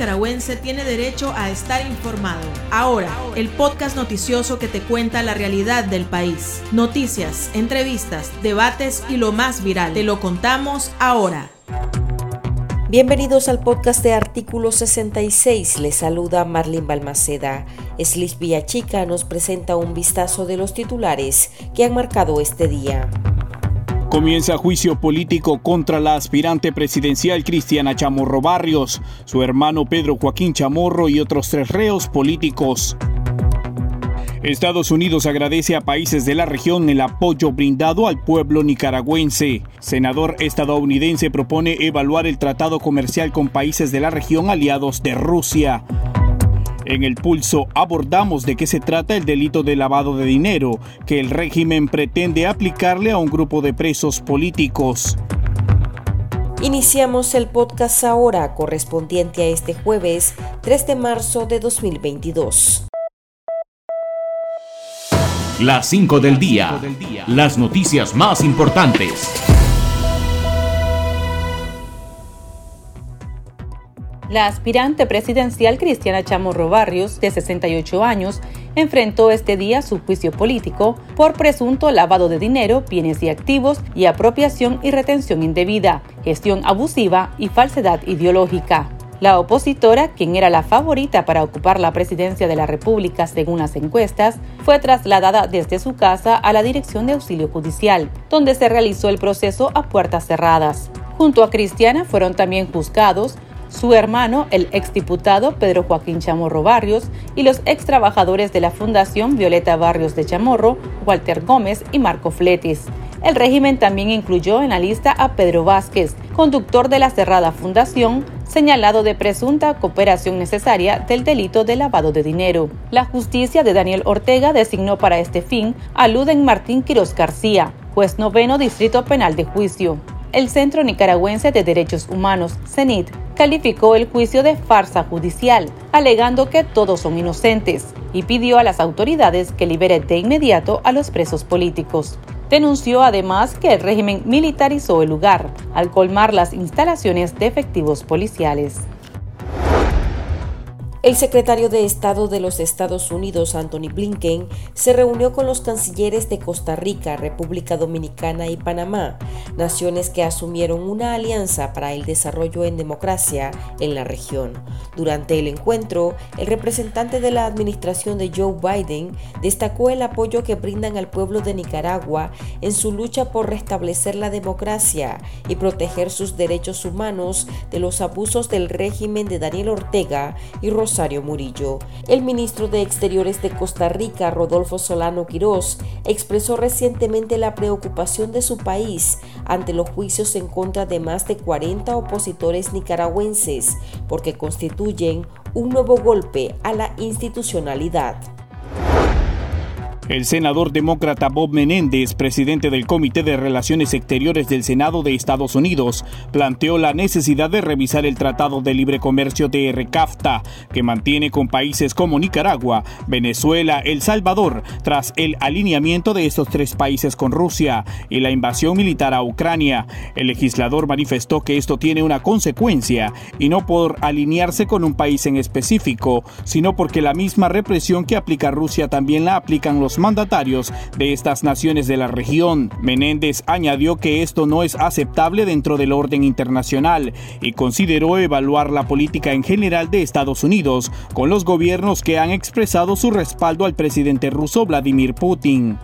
nicaragüense tiene derecho a estar informado. Ahora, el podcast noticioso que te cuenta la realidad del país. Noticias, entrevistas, debates y lo más viral. Te lo contamos ahora. Bienvenidos al podcast de Artículo 66. Les saluda Marlene Balmaceda. Slis Villachica nos presenta un vistazo de los titulares que han marcado este día. Comienza juicio político contra la aspirante presidencial Cristiana Chamorro Barrios, su hermano Pedro Joaquín Chamorro y otros tres reos políticos. Estados Unidos agradece a países de la región el apoyo brindado al pueblo nicaragüense. Senador estadounidense propone evaluar el tratado comercial con países de la región aliados de Rusia. En el pulso abordamos de qué se trata el delito de lavado de dinero que el régimen pretende aplicarle a un grupo de presos políticos. Iniciamos el podcast ahora correspondiente a este jueves 3 de marzo de 2022. Las 5 del día. Las noticias más importantes. La aspirante presidencial Cristiana Chamorro Barrios, de 68 años, enfrentó este día su juicio político por presunto lavado de dinero, bienes y activos y apropiación y retención indebida, gestión abusiva y falsedad ideológica. La opositora, quien era la favorita para ocupar la presidencia de la República según las encuestas, fue trasladada desde su casa a la Dirección de Auxilio Judicial, donde se realizó el proceso a puertas cerradas. Junto a Cristiana fueron también juzgados su hermano, el exdiputado Pedro Joaquín Chamorro Barrios, y los ex trabajadores de la Fundación Violeta Barrios de Chamorro, Walter Gómez y Marco Fletis. El régimen también incluyó en la lista a Pedro Vázquez, conductor de la cerrada fundación, señalado de presunta cooperación necesaria del delito de lavado de dinero. La justicia de Daniel Ortega designó para este fin a Luden Martín Quiroz García, juez noveno Distrito Penal de Juicio. El Centro Nicaragüense de Derechos Humanos, CENIT, calificó el juicio de farsa judicial, alegando que todos son inocentes, y pidió a las autoridades que liberen de inmediato a los presos políticos. Denunció además que el régimen militarizó el lugar al colmar las instalaciones de efectivos policiales. El secretario de Estado de los Estados Unidos, Anthony Blinken, se reunió con los cancilleres de Costa Rica, República Dominicana y Panamá, naciones que asumieron una alianza para el desarrollo en democracia en la región. Durante el encuentro, el representante de la administración de Joe Biden destacó el apoyo que brindan al pueblo de Nicaragua en su lucha por restablecer la democracia y proteger sus derechos humanos de los abusos del régimen de Daniel Ortega y Rosario Murillo. El ministro de Exteriores de Costa Rica, Rodolfo Solano Quirós, expresó recientemente la preocupación de su país ante los juicios en contra de más de 40 opositores nicaragüenses, porque constituyen un nuevo golpe a la institucionalidad. El senador demócrata Bob Menéndez, presidente del Comité de Relaciones Exteriores del Senado de Estados Unidos, planteó la necesidad de revisar el Tratado de Libre Comercio de RCAFTA, que mantiene con países como Nicaragua, Venezuela, El Salvador, tras el alineamiento de estos tres países con Rusia y la invasión militar a Ucrania. El legislador manifestó que esto tiene una consecuencia, y no por alinearse con un país en específico, sino porque la misma represión que aplica Rusia también la aplican los mandatarios de estas naciones de la región. Menéndez añadió que esto no es aceptable dentro del orden internacional y consideró evaluar la política en general de Estados Unidos con los gobiernos que han expresado su respaldo al presidente ruso Vladimir Putin.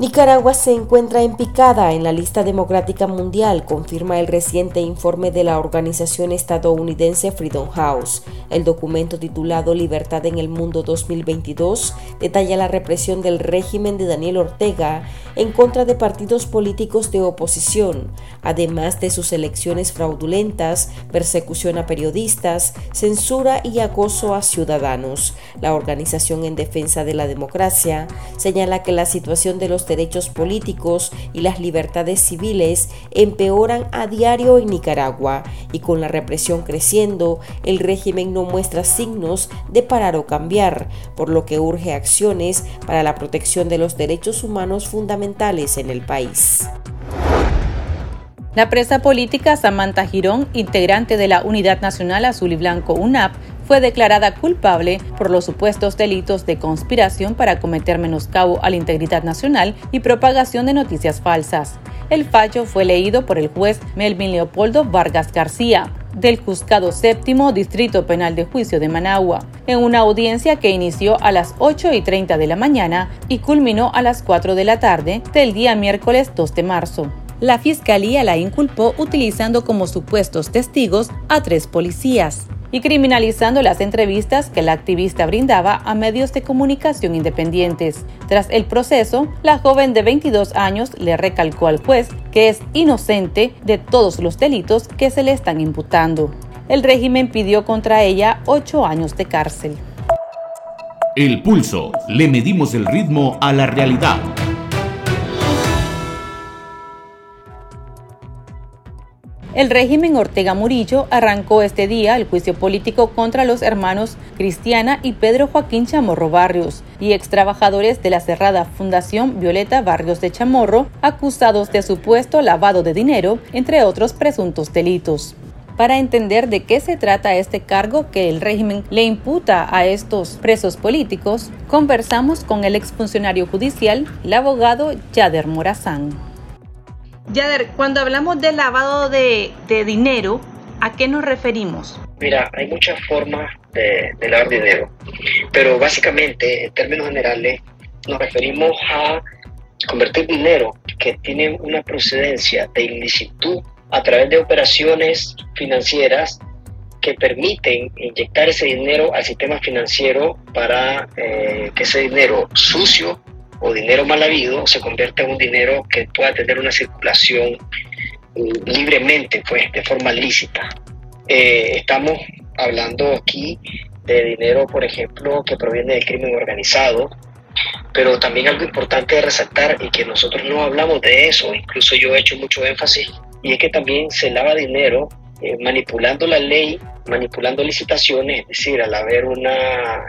Nicaragua se encuentra en picada en la lista democrática mundial, confirma el reciente informe de la organización estadounidense Freedom House. El documento titulado Libertad en el Mundo 2022 detalla la represión del régimen de Daniel Ortega en contra de partidos políticos de oposición, además de sus elecciones fraudulentas, persecución a periodistas, censura y acoso a ciudadanos. La Organización en Defensa de la Democracia señala que la situación de los derechos políticos y las libertades civiles empeoran a diario en Nicaragua y con la represión creciendo, el régimen no muestra signos de parar o cambiar, por lo que urge acciones para la protección de los derechos humanos fundamentales en el país. La presa política Samantha Girón, integrante de la Unidad Nacional Azul y Blanco UNAP, fue declarada culpable por los supuestos delitos de conspiración para cometer menoscabo a la integridad nacional y propagación de noticias falsas. El fallo fue leído por el juez Melvin Leopoldo Vargas García, del Juzgado Séptimo Distrito Penal de Juicio de Managua, en una audiencia que inició a las 8 y 30 de la mañana y culminó a las 4 de la tarde del día miércoles 2 de marzo. La fiscalía la inculpó utilizando como supuestos testigos a tres policías y criminalizando las entrevistas que la activista brindaba a medios de comunicación independientes. Tras el proceso, la joven de 22 años le recalcó al juez que es inocente de todos los delitos que se le están imputando. El régimen pidió contra ella ocho años de cárcel. El pulso. Le medimos el ritmo a la realidad. El régimen Ortega Murillo arrancó este día el juicio político contra los hermanos Cristiana y Pedro Joaquín Chamorro Barrios y ex trabajadores de la cerrada Fundación Violeta Barrios de Chamorro, acusados de supuesto lavado de dinero, entre otros presuntos delitos. Para entender de qué se trata este cargo que el régimen le imputa a estos presos políticos, conversamos con el exfuncionario judicial, el abogado Yader Morazán. Yader, cuando hablamos de lavado de, dinero, ¿a qué nos referimos? Mira, hay muchas formas de, lavar dinero, pero básicamente, en términos generales, nos referimos a convertir dinero que tiene una procedencia de ilicitud a través de operaciones financieras que permiten inyectar ese dinero al sistema financiero para eh, que ese dinero sucio o dinero mal habido se convierte en un dinero que pueda tener una circulación eh, libremente, pues, de forma lícita. Eh, estamos hablando aquí de dinero, por ejemplo, que proviene del crimen organizado, pero también algo importante de resaltar y que nosotros no hablamos de eso, incluso yo he hecho mucho énfasis, y es que también se lava dinero eh, manipulando la ley, manipulando licitaciones, es decir, al haber una,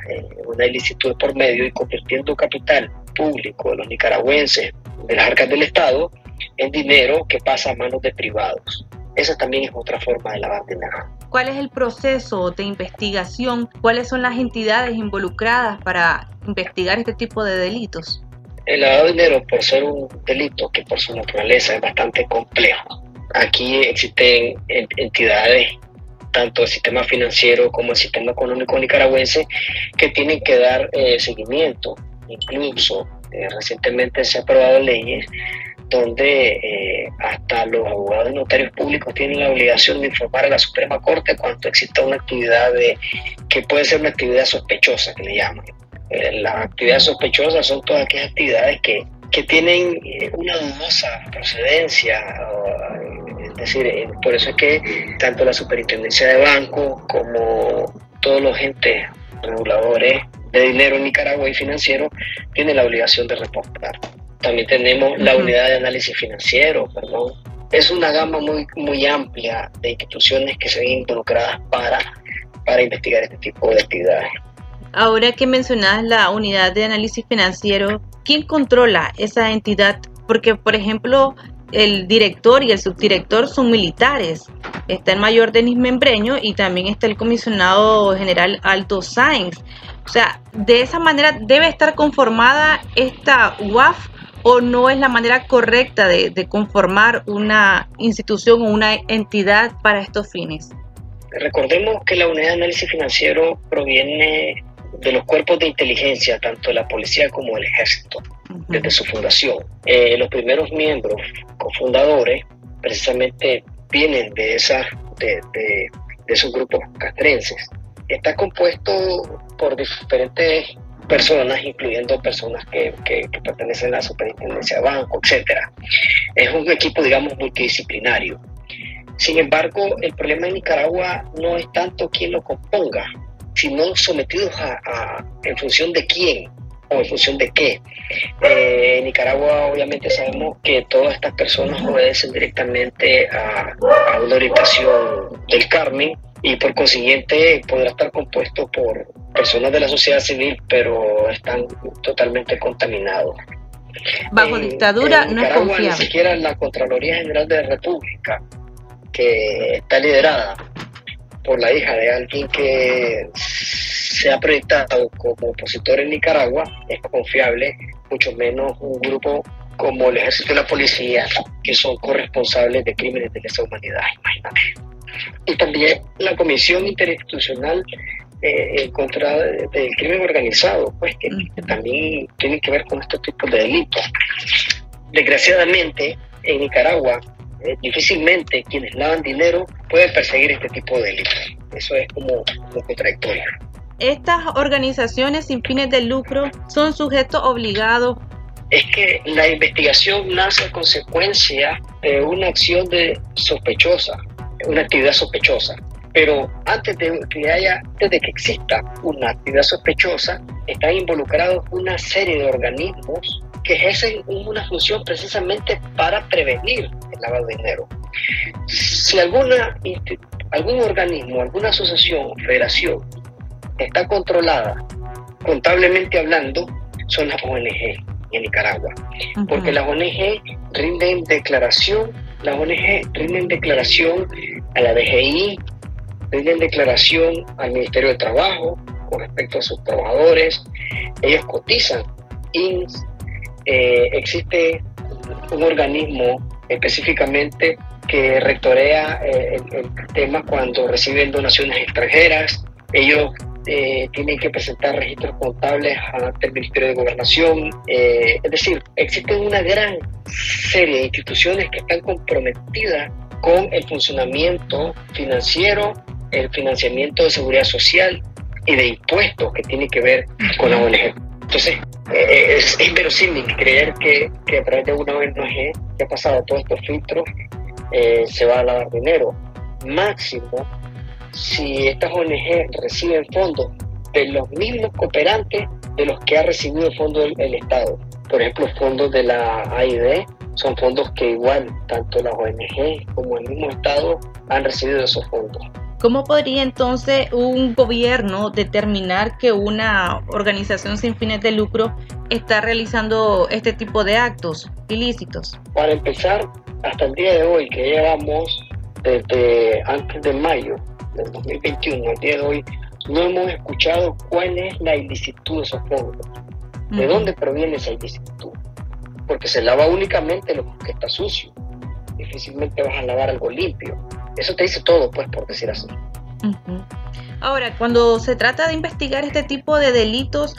una ilicitud por medio y convirtiendo capital público de los nicaragüenses, de las arcas del Estado, en dinero que pasa a manos de privados. Esa también es otra forma de lavar dinero. ¿Cuál es el proceso de investigación? ¿Cuáles son las entidades involucradas para investigar este tipo de delitos? El lavado de dinero, por ser un delito que por su naturaleza es bastante complejo, aquí existen entidades, tanto el sistema financiero como el sistema económico nicaragüense, que tienen que dar eh, seguimiento Incluso eh, recientemente se han aprobado leyes donde eh, hasta los abogados y notarios públicos tienen la obligación de informar a la Suprema Corte cuando exista una actividad de, que puede ser una actividad sospechosa, que le llaman. Eh, las actividades sospechosas son todas aquellas actividades que, que tienen una dudosa procedencia, es decir, por eso es que tanto la Superintendencia de Banco como todos los entes reguladores de dinero en Nicaragua y financiero tiene la obligación de reportar. También tenemos la unidad de análisis financiero, perdón. Es una gama muy, muy amplia de instituciones que se ven involucradas para, para investigar este tipo de actividades. Ahora que mencionas la unidad de análisis financiero, ¿quién controla esa entidad? Porque, por ejemplo, el director y el subdirector son militares. Está el mayor Denis Membreño y también está el comisionado general Alto Sáenz. O sea, de esa manera debe estar conformada esta UAF o no es la manera correcta de, conformar una institución o una entidad para estos fines. Recordemos que la unidad de análisis financiero proviene de los cuerpos de inteligencia, tanto de la policía como del ejército, desde su fundación. Eh, los primeros miembros cofundadores precisamente vienen de, esa, de, de esos grupos castrenses está compuesto por diferentes personas, incluyendo personas que, pertenecen a la superintendencia de banco, etc. Es un equipo, digamos, multidisciplinario. Sin embargo, el problema en Nicaragua no es tanto quién lo componga, sino sometidos a, en función de quién o en función de qué. Eh, en Nicaragua obviamente sabemos que todas estas personas obedecen directamente a, a una orientación del Carmen, y por consiguiente podrá estar compuesto por personas de la sociedad civil, pero están totalmente contaminados. Bajo dictadura no es confiable. Ni siquiera la Contraloría General de la República, que está liderada por la hija de alguien que se ha proyectado como opositor en Nicaragua, es confiable, mucho menos un grupo como el ejército y la policía, que son corresponsables de crímenes de lesa humanidad, imagínate. Y también la Comisión Interinstitucional eh, en contra del crimen organizado, pues que, también tiene que ver con este tipo de delitos. Desgraciadamente, en Nicaragua, eh, difícilmente quienes lavan dinero pueden perseguir este tipo de delitos. Eso es como, como contradictorio. Estas organizaciones sin fines de lucro son sujetos obligados es que la investigación nace a consecuencia de una acción de sospechosa, una actividad sospechosa. Pero antes de que haya, antes de que exista una actividad sospechosa, están involucrados una serie de organismos que ejercen una función precisamente para prevenir el lavado de dinero. Si alguna, algún organismo, alguna asociación o federación está controlada, contablemente hablando, son las ONG en Nicaragua, porque las ONG rinden declaración, las ONG rinden declaración a la DGI, rinden declaración al Ministerio de Trabajo con respecto a sus trabajadores, ellos cotizan, y eh, existe un organismo específicamente que rectorea eh, el, tema cuando reciben donaciones extranjeras, ellos eh, tienen que presentar registros contables ante el Ministerio de Gobernación. Eh, es decir, existen una gran serie de instituciones que están comprometidas con el funcionamiento financiero, el financiamiento de seguridad social y de impuestos que tiene que ver con la ONG. Entonces, eh, es inverosímil creer que, que, a través de una ONG que ha pasado todos estos filtros se va a lavar dinero. Máximo si estas ONG reciben fondos de los mismos cooperantes de los que ha recibido fondos del, Estado. Por ejemplo, fondos de la AID son fondos que igual tanto las ONG como el mismo Estado han recibido esos fondos. ¿Cómo podría entonces un gobierno determinar que una organización sin fines de lucro está realizando este tipo de actos ilícitos? Para empezar, hasta el día de hoy, que llevamos desde antes de mayo, del 2021 al día de hoy, no hemos escuchado cuál es la ilicitud de esos fondos. ¿De dónde proviene esa ilicitud? Porque se lava únicamente lo que está sucio. Difícilmente vas a lavar algo limpio. Eso te dice todo, pues, por decir así. Ahora, cuando se trata de investigar este tipo de delitos,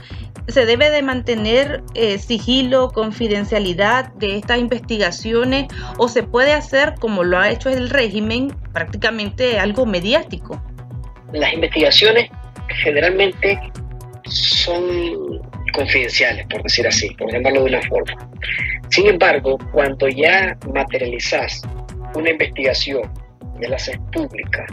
se debe de mantener eh, sigilo, confidencialidad de estas investigaciones o se puede hacer como lo ha hecho el régimen, prácticamente algo mediático. Las investigaciones generalmente son confidenciales, por decir así, por llamarlo de una forma. Sin embargo, cuando ya materializas una investigación y la haces pública,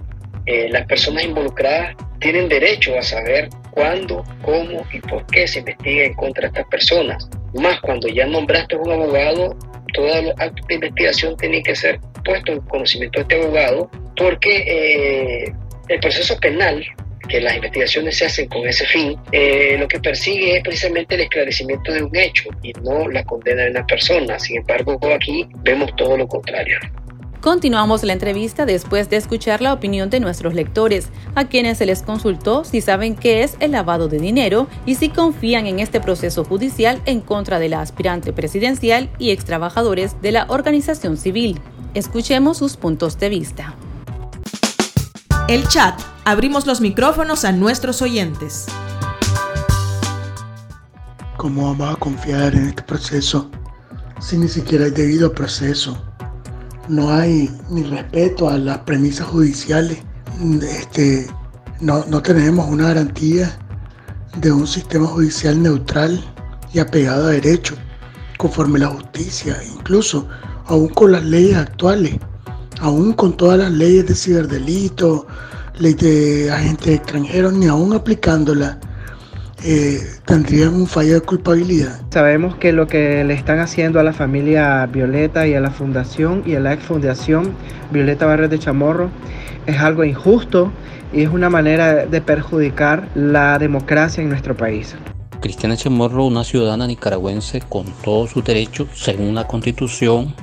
eh, las personas involucradas tienen derecho a saber cuándo, cómo y por qué se investiga en contra de estas personas. Más cuando ya nombraste a un abogado, todo el acto de investigación tiene que ser puesto en conocimiento de este abogado, porque eh, el proceso penal que las investigaciones se hacen con ese fin, eh, lo que persigue es precisamente el esclarecimiento de un hecho y no la condena de una persona. Sin embargo, aquí vemos todo lo contrario. Continuamos la entrevista después de escuchar la opinión de nuestros lectores, a quienes se les consultó si saben qué es el lavado de dinero y si confían en este proceso judicial en contra de la aspirante presidencial y extrabajadores de la organización civil. Escuchemos sus puntos de vista. El chat. Abrimos los micrófonos a nuestros oyentes. ¿Cómo vamos a confiar en este proceso si ni siquiera hay debido proceso? No hay ni respeto a las premisas judiciales. Este, no, no tenemos una garantía de un sistema judicial neutral y apegado a derecho, conforme la justicia, incluso aún con las leyes actuales, aún con todas las leyes de ciberdelito, ley de agentes extranjeros, ni aún aplicándolas eh, tendrían un fallo de culpabilidad. Sabemos que lo que le están haciendo a la familia Violeta y a la fundación y a la ex fundación Violeta Barres de Chamorro es algo injusto y es una manera de perjudicar la democracia en nuestro país. Cristiana Chamorro, una ciudadana nicaragüense con todos sus derechos según la constitución,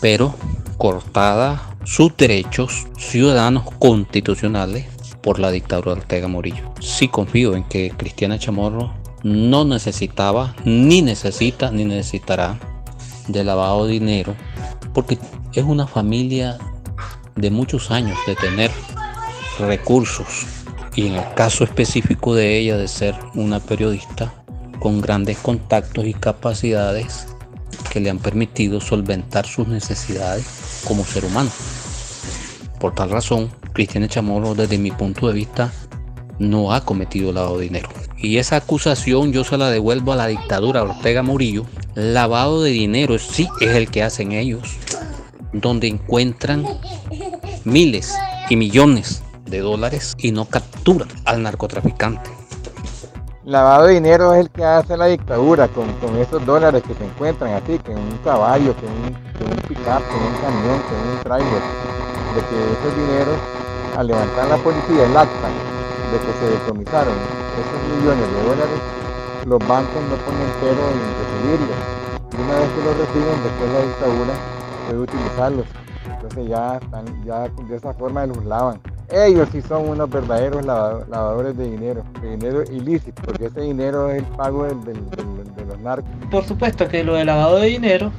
pero cortada sus derechos ciudadanos constitucionales por la dictadura de Ortega Murillo. Sí confío en que Cristiana Chamorro no necesitaba, ni necesita, ni necesitará de lavado de dinero, porque es una familia de muchos años de tener recursos y en el caso específico de ella de ser una periodista con grandes contactos y capacidades que le han permitido solventar sus necesidades como ser humano. Por tal razón, Cristiana Chamorro desde mi punto de vista no ha cometido lavado de dinero. Y esa acusación yo se la devuelvo a la dictadura Ortega Murillo. Lavado de dinero sí es el que hacen ellos, donde encuentran miles y millones de dólares y no capturan al narcotraficante. Lavado de dinero es el que hace la dictadura con, esos dólares que se encuentran así, que un caballo, que un, que un pick-up, que un camión, que un trailer, de que esos dineros al levantar la policía el acta de que se decomisaron esos millones de dólares, los bancos no ponen pero en recibirlos. Y una vez que los reciben, después la dictadura puede utilizarlos. Entonces ya, están, ya de esa forma los lavan. Ellos sí son unos verdaderos lavadores de dinero, de dinero ilícito, porque ese dinero es el pago de los narcos. Por supuesto que lo de lavado de dinero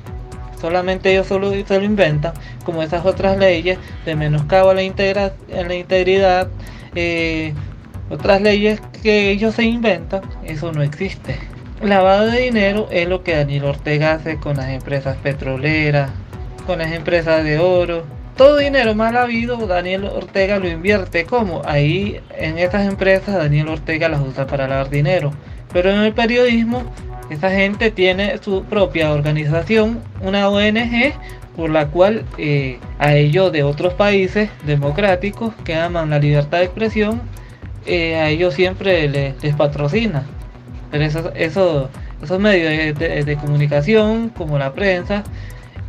solamente ellos solo se lo inventan, como esas otras leyes de menoscabo a la, integra, a la integridad, eh, otras leyes que ellos se inventan, eso no existe. Lavado de dinero es lo que Daniel Ortega hace con las empresas petroleras, con las empresas de oro. Todo dinero mal habido, Daniel Ortega lo invierte. como Ahí en estas empresas Daniel Ortega las usa para lavar dinero. Pero en el periodismo esa gente tiene su propia organización, una ONG, por la cual eh, a ellos de otros países democráticos que aman la libertad de expresión, eh, a ellos siempre les, patrocina. Pero eso, esos medios de, comunicación, como la prensa,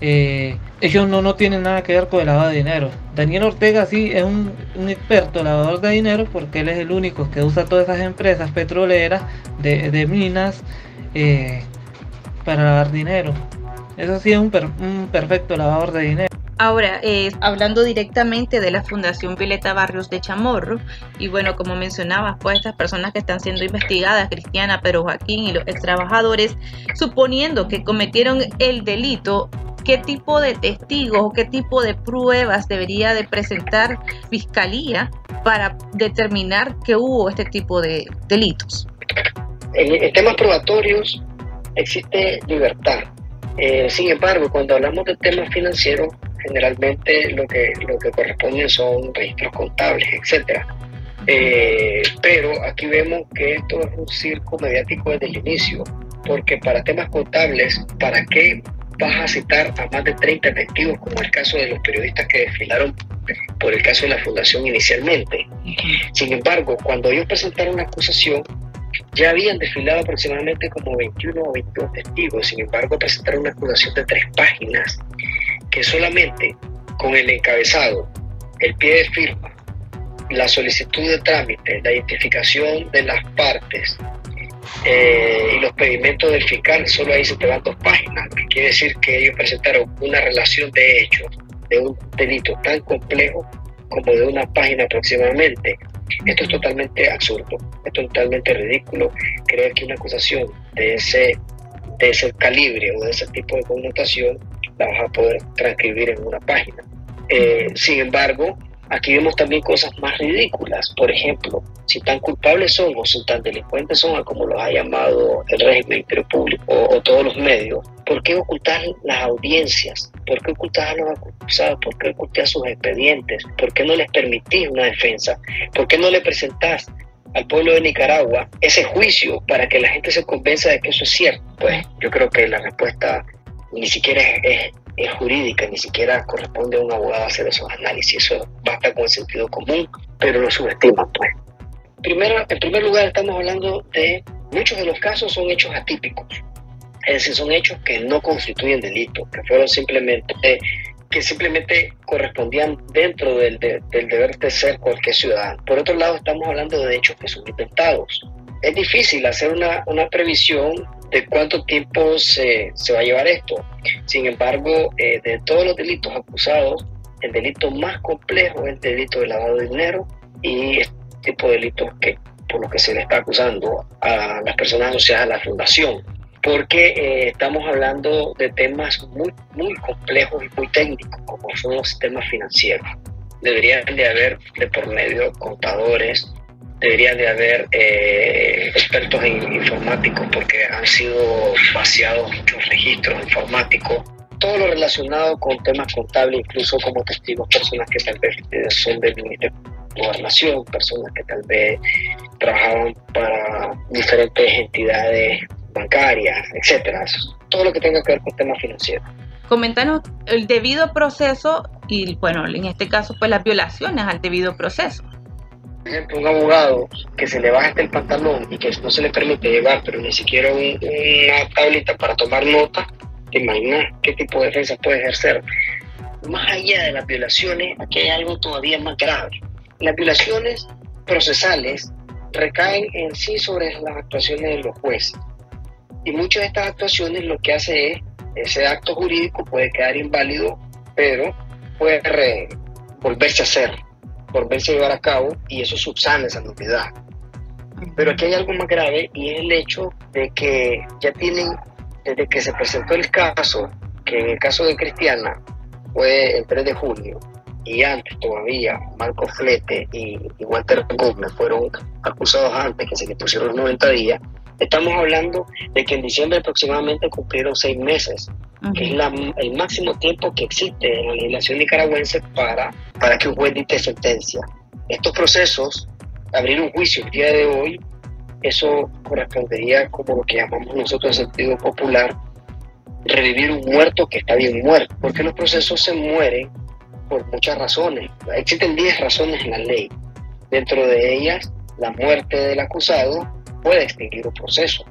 eh, ellos no, no tienen nada que ver con el lavado de dinero. Daniel Ortega sí es un, experto lavador de dinero porque él es el único que usa todas esas empresas petroleras de minas eh, para lavar dinero. Eso sí es un, perfecto lavador de dinero. Ahora, eh, hablando directamente de la Fundación Violeta Barrios de Chamorro, y bueno, como mencionabas, pues estas personas que están siendo investigadas, Cristiana, Pedro Joaquín y los ex trabajadores, suponiendo que cometieron el delito, ¿qué tipo de testigos o qué tipo de pruebas debería de presentar Fiscalía para determinar que hubo este tipo de delitos? En, temas probatorios existe libertad. Eh, sin embargo, cuando hablamos de temas financieros, generalmente lo que, lo que corresponden son registros contables, etc. Eh, pero aquí vemos que esto es un circo mediático desde el inicio, porque para temas contables, ¿para qué vas a citar a más de 30 testigos, como el caso de los periodistas que desfilaron por el caso de la fundación inicialmente? Sin embargo, cuando ellos presentaron la acusación, ya habían desfilado aproximadamente como 21 o 22 testigos, sin embargo presentaron una acusación de tres páginas que solamente con el encabezado, el pie de firma, la solicitud de trámite, la identificación de las partes eh, y los pedimentos del fiscal, solo ahí se te van dos páginas, que quiere decir que ellos presentaron una relación de hechos de un delito tan complejo como de una página aproximadamente, esto es totalmente absurdo, es totalmente ridículo creer que una acusación de ese, de ese calibre o de ese tipo de connotación la vas a poder transcribir en una página. Eh, sin embargo, Aquí vemos también cosas más ridículas. Por ejemplo, si tan culpables son o si tan delincuentes son, como los ha llamado el régimen público o, todos los medios, ¿por qué ocultar las audiencias? ¿Por qué ocultar a los acusados? ¿Por qué ocultar sus expedientes? ¿Por qué no les permitís una defensa? ¿Por qué no le presentás al pueblo de Nicaragua ese juicio para que la gente se convenza de que eso es cierto? Pues yo creo que la respuesta ni siquiera es jurídica, ni siquiera corresponde a un abogado hacer esos análisis. Eso basta con el sentido común, pero lo subestiman, pues. Primero, en primer lugar, estamos hablando de muchos de los casos son hechos atípicos, es decir, son hechos que no constituyen delito, que fueron simplemente que simplemente correspondían dentro del, del deber de ser cualquier ciudadano. Por otro lado, estamos hablando de hechos que son inventados, es difícil hacer una, una previsión de cuánto tiempo se, se, va a llevar esto. Sin embargo, eh, de todos los delitos acusados, el delito más complejo es el delito de lavado de dinero y este tipo de delitos que por lo que se le está acusando a las personas asociadas a la fundación, porque eh, estamos hablando de temas muy, muy complejos y muy técnicos, como son los sistemas financieros. Deberían de haber de por medio contadores, deberían de haber eh, expertos en informáticos, porque han sido vaciados muchos registros informáticos todo lo relacionado con temas contables, incluso como testigos, personas que tal vez eh, son del Ministerio de Gobernación, personas que tal vez trabajaban para diferentes entidades bancarias, etcétera. Todo lo que tenga que ver con temas financieros. Coméntanos el debido proceso y, bueno, en este caso, pues las violaciones al debido proceso. Por ejemplo, un abogado que se le baja hasta el pantalón y que no se le permite llevar, pero ni siquiera una tablita para tomar nota, ¿Te imaginas qué tipo de defensa puede ejercer? Más allá de las violaciones, aquí hay algo todavía más grave. Las violaciones procesales recaen en sí sobre las actuaciones de los jueces. Y muchas de estas actuaciones lo que hace es, ese acto jurídico puede quedar inválido, pero puede volverse a hacer, volverse a llevar a cabo y eso subsana esa nulidad. Pero aquí hay algo más grave y es el hecho de que ya tienen desde que se presentó el caso, que en el caso de Cristiana fue el 3 de junio, y antes todavía Marco Flete y, Walter Gómez fueron acusados antes que se le pusieron los 90 días, estamos hablando de que en diciembre aproximadamente cumplieron seis meses, que es el máximo tiempo que existe en la legislación nicaragüense para, para que un juez dicte sentencia. Estos procesos, abrir un juicio el día de hoy, eso correspondería como lo que llamamos nosotros en sentido popular, revivir un muerto que está bien muerto, porque los procesos se mueren por muchas razones. Existen 10 razones en la ley. Dentro de ellas, la muerte del acusado puede extinguir un proceso.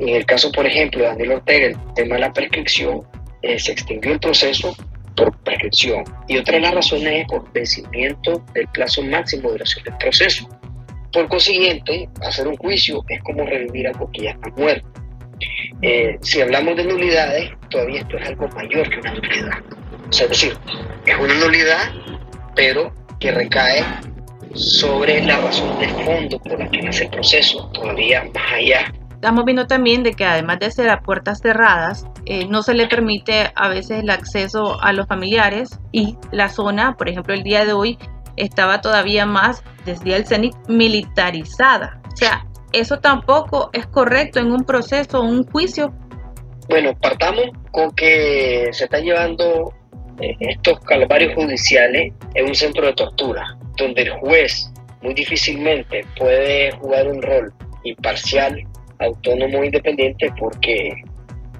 En el caso, por ejemplo, de Daniel Ortega, el tema de la prescripción, eh, se extinguió el proceso por prescripción. Y otra de las razones es por vencimiento del plazo máximo de duración del proceso. Por consiguiente, hacer un juicio es como revivir algo que ya está muerto. Eh, si hablamos de nulidades, todavía esto es algo mayor que una nulidad. O sea, es decir, es una nulidad, pero que recae sobre la razón de fondo por la que nace el proceso, todavía más allá. Estamos viendo también de que además de ser a puertas cerradas, eh, no se le permite a veces el acceso a los familiares y la zona, por ejemplo, el día de hoy estaba todavía más desde el CENIC militarizada. O sea, eso tampoco es correcto en un proceso, un juicio. Bueno, partamos con que se están llevando eh, estos calvarios judiciales en un centro de tortura, donde el juez muy difícilmente puede jugar un rol imparcial, autónomo, independiente, porque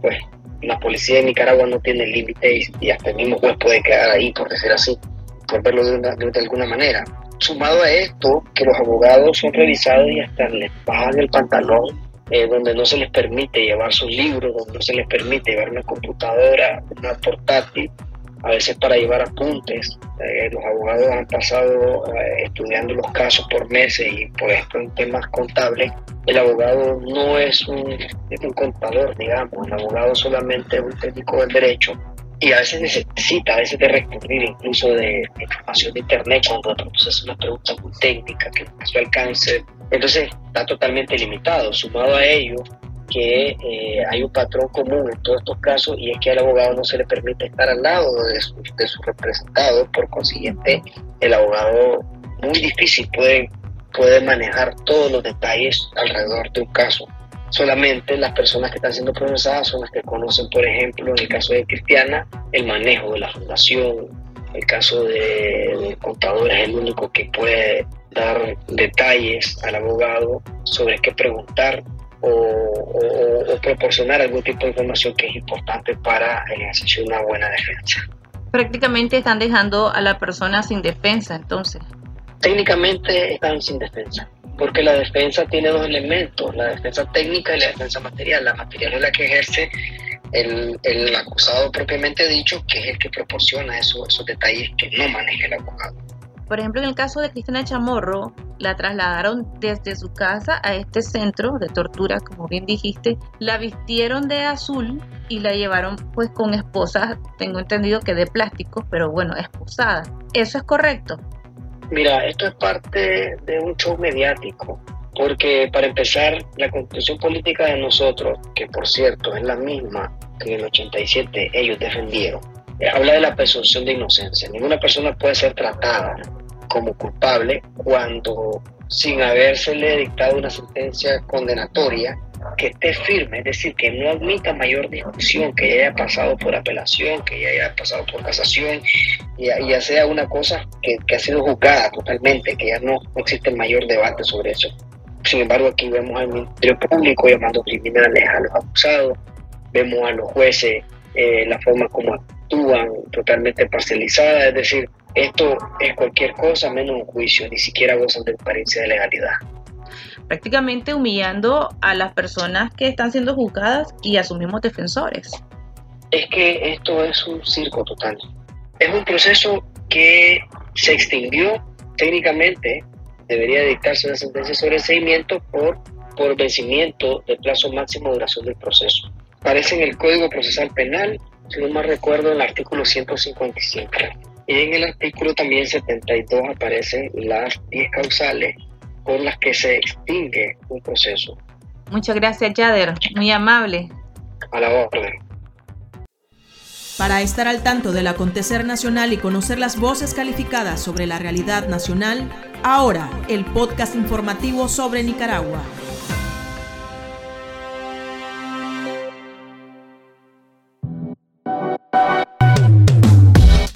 pues la policía de Nicaragua no tiene límites y hasta el mismo juez puede quedar ahí, por decir así por verlo de, alguna manera. Sumado a esto, que los abogados son revisados y hasta les bajan el pantalón, eh, donde no se les permite llevar sus libros, donde no se les permite llevar una computadora, una portátil, a veces para llevar apuntes. Eh, los abogados han pasado eh, estudiando los casos por meses y por esto en temas contables. El abogado no es un, es un contador, digamos, el abogado solamente es un técnico del derecho y a veces necesita, a veces de recurrir incluso de, información de internet cuando hace una pregunta muy técnica que no su alcance. Entonces está totalmente limitado. Sumado a ello, que eh, hay un patrón común en todos estos casos y es que al abogado no se le permite estar al lado de su, de representado, por consiguiente el abogado muy difícil puede, manejar todos los detalles alrededor de un caso. Solamente las personas que están siendo procesadas son las que conocen, por ejemplo, en el caso de Cristiana, el manejo de la fundación, el caso de, contador es el único que puede dar detalles al abogado sobre qué preguntar o, proporcionar algún tipo de información que es importante para hacer una buena defensa. Prácticamente están dejando a la persona sin defensa, entonces. Técnicamente están sin defensa porque la defensa tiene dos elementos, la defensa técnica y la defensa material. La material es la que ejerce el, acusado propiamente dicho, que es el que proporciona esos detalles que no maneja el abogado. Por ejemplo, en el caso de Cristina Chamorro, la trasladaron desde su casa a este centro de tortura, como bien dijiste, la vistieron de azul y la llevaron pues con esposas, tengo entendido que de plástico, pero bueno, esposadas. ¿Eso es correcto? Mira, esto es parte de un show mediático, porque para empezar, la constitución política de nosotros, que por cierto es la misma que en el 87 ellos defendieron, eh, habla de la presunción de inocencia. Ninguna persona puede ser tratada como culpable cuando sin habérsele dictado una sentencia condenatoria que esté firme, es decir, que no admita mayor discusión, que haya pasado por apelación, que haya pasado por casación, y ya sea una cosa que, que, ha sido juzgada totalmente, que ya no existe mayor debate sobre eso. Sin embargo, aquí vemos al Ministerio Público llamando criminales a los acusados, vemos a los jueces eh, la forma como actúan totalmente parcializada, es decir, esto es cualquier cosa menos un juicio, ni siquiera gozan de apariencia de legalidad. Prácticamente humillando a las personas que están siendo juzgadas y a sus mismos defensores. Es que esto es un circo total. Es un proceso que se extinguió técnicamente, debería dictarse una sentencia sobre el seguimiento por, por vencimiento del plazo máximo de duración del proceso. Aparece en el Código Procesal Penal, si no mal recuerdo, en el artículo 155. Y en el artículo también 72 aparecen las 10 causales con las que se extingue un proceso. Muchas gracias, Yader. Muy amable. A la orden. Para estar al tanto del acontecer nacional y conocer las voces calificadas sobre la realidad nacional, ahora el podcast informativo sobre Nicaragua.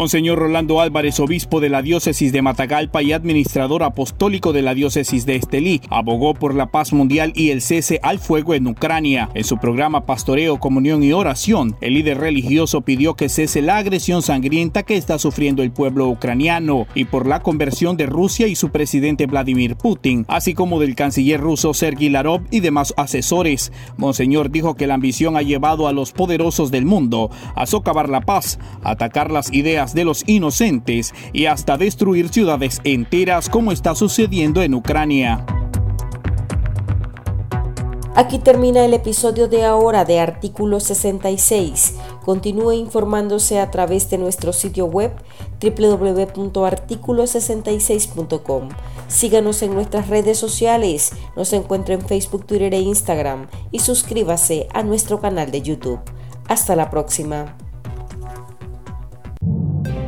Monseñor Rolando Álvarez, obispo de la diócesis de Matagalpa y administrador apostólico de la diócesis de Estelí, abogó por la paz mundial y el cese al fuego en Ucrania. En su programa Pastoreo, Comunión y Oración, el líder religioso pidió que cese la agresión sangrienta que está sufriendo el pueblo ucraniano y por la conversión de Rusia y su presidente Vladimir Putin, así como del canciller ruso Sergei Larov y demás asesores. Monseñor dijo que la ambición ha llevado a los poderosos del mundo a socavar la paz, atacar las ideas de los inocentes y hasta destruir ciudades enteras como está sucediendo en Ucrania. Aquí termina el episodio de ahora de Artículo 66. Continúe informándose a través de nuestro sitio web www.articulo66.com. Síganos en nuestras redes sociales. Nos encuentra en Facebook, Twitter e Instagram. Y suscríbase a nuestro canal de YouTube. Hasta la próxima.